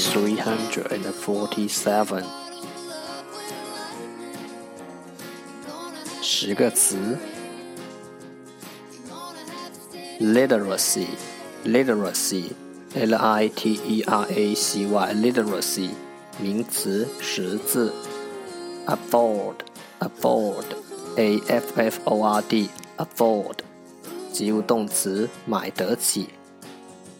three hundred and forty-seven。十个词：literacy，literacy，l i t e r a c y，literacy，名词，识字；afford，afford，a f f o r d，afford，及物动词，买得起；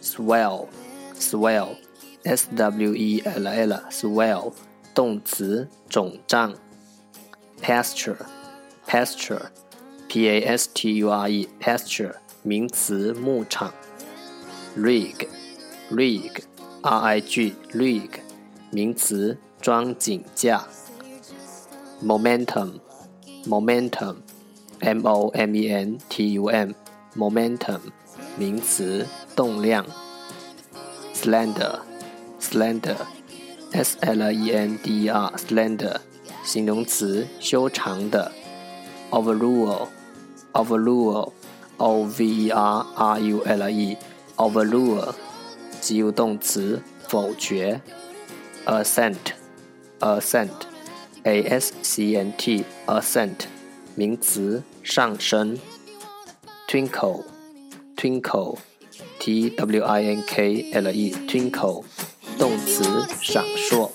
swell，swell。 S W E L L swell 动词肿胀，pasture pasture P A S T U R E pasture 名词牧场，rig rig R I G rig 名词装井架，momentum momentum M O M E N T U M momentum 名词动量，slender slender，s l e n d e r，slender，形容词，修长的。overrule，overrule，o v e r r u l e，overrule，及物动词，否决。assent，assent，a s c n t，assent，名词，上升。twinkle，twinkle，t w i n k l e，twinkle。动词闪烁。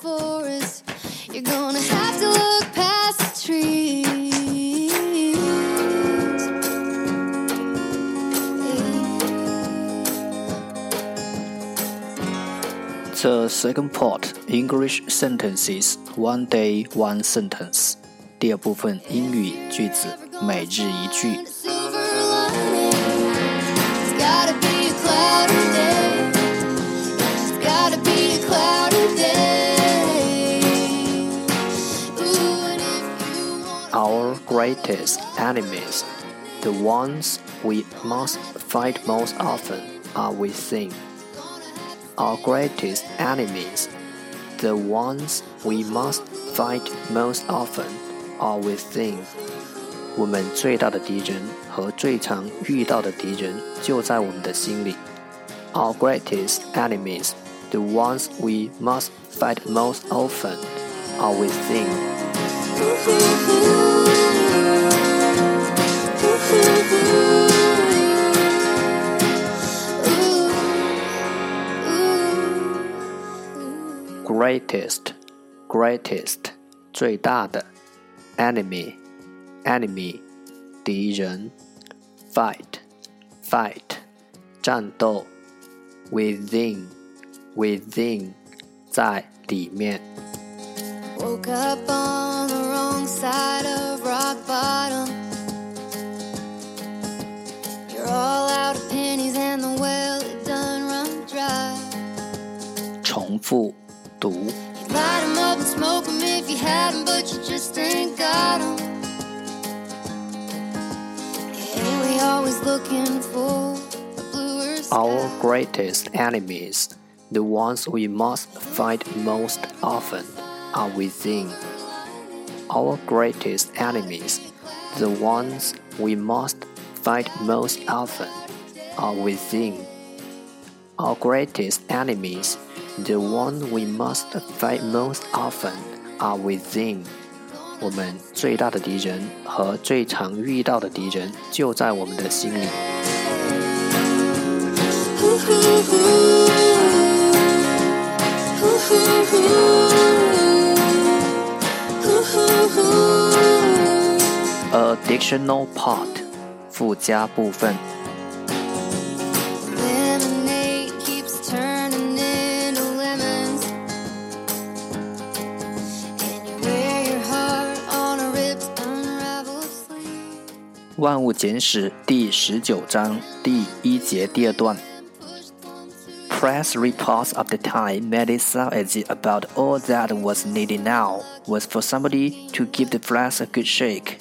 The second part English sentences one day one sentence。第二部分英语句子每日一句。 greatest enemies, the ones we must fight most often, are within. Our greatest enemies, the ones we must fight most often, are within. 我们最大的敌人和最常遇到的敌人就在我们的心里。Our greatest enemies, the ones we must fight most often, are within. greatest greatest 最大的 enemy enemy 敌人 fight fight 战斗 within within 在里面 Woke up on the wrong side of rock bottom You're all out of pennies and the well it done run dry 重复 读。Our greatest enemies, the ones we must fight most often, are within. Our greatest enemies, the ones we must fight most often, are within. Our greatest enemies the one we must fight most often are within. 我们最大的敌人和最常遇到的敌人就在我们的心里。Additional part 附加部分。《万物简史》第十九章第一节第二段。Press reports of the time made it sound as if about all that was needed now was for somebody to give the flask a good shake,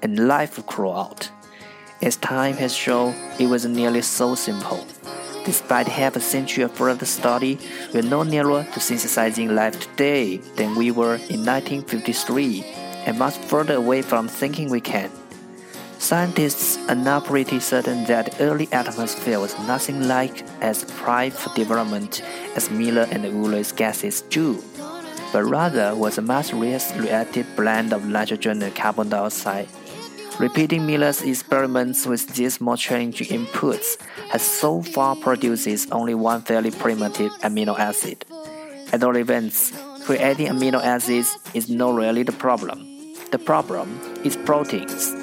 and life would crawl out. As time has shown, it was nearly so simple. Despite half a century of further study, we're no nearer to synthesizing life today than we were in 1953, and much further away from thinking we can. Scientists are now pretty certain that early atmosphere was nothing like as ripe for development as Miller and Urey's gases do, but rather was a less reactive blend of nitrogen and carbon dioxide. Repeating Miller's experiments with these more challenging inputs has so far produced only one fairly primitive amino acid. At all events, creating amino acids is not really the problem. The problem is proteins.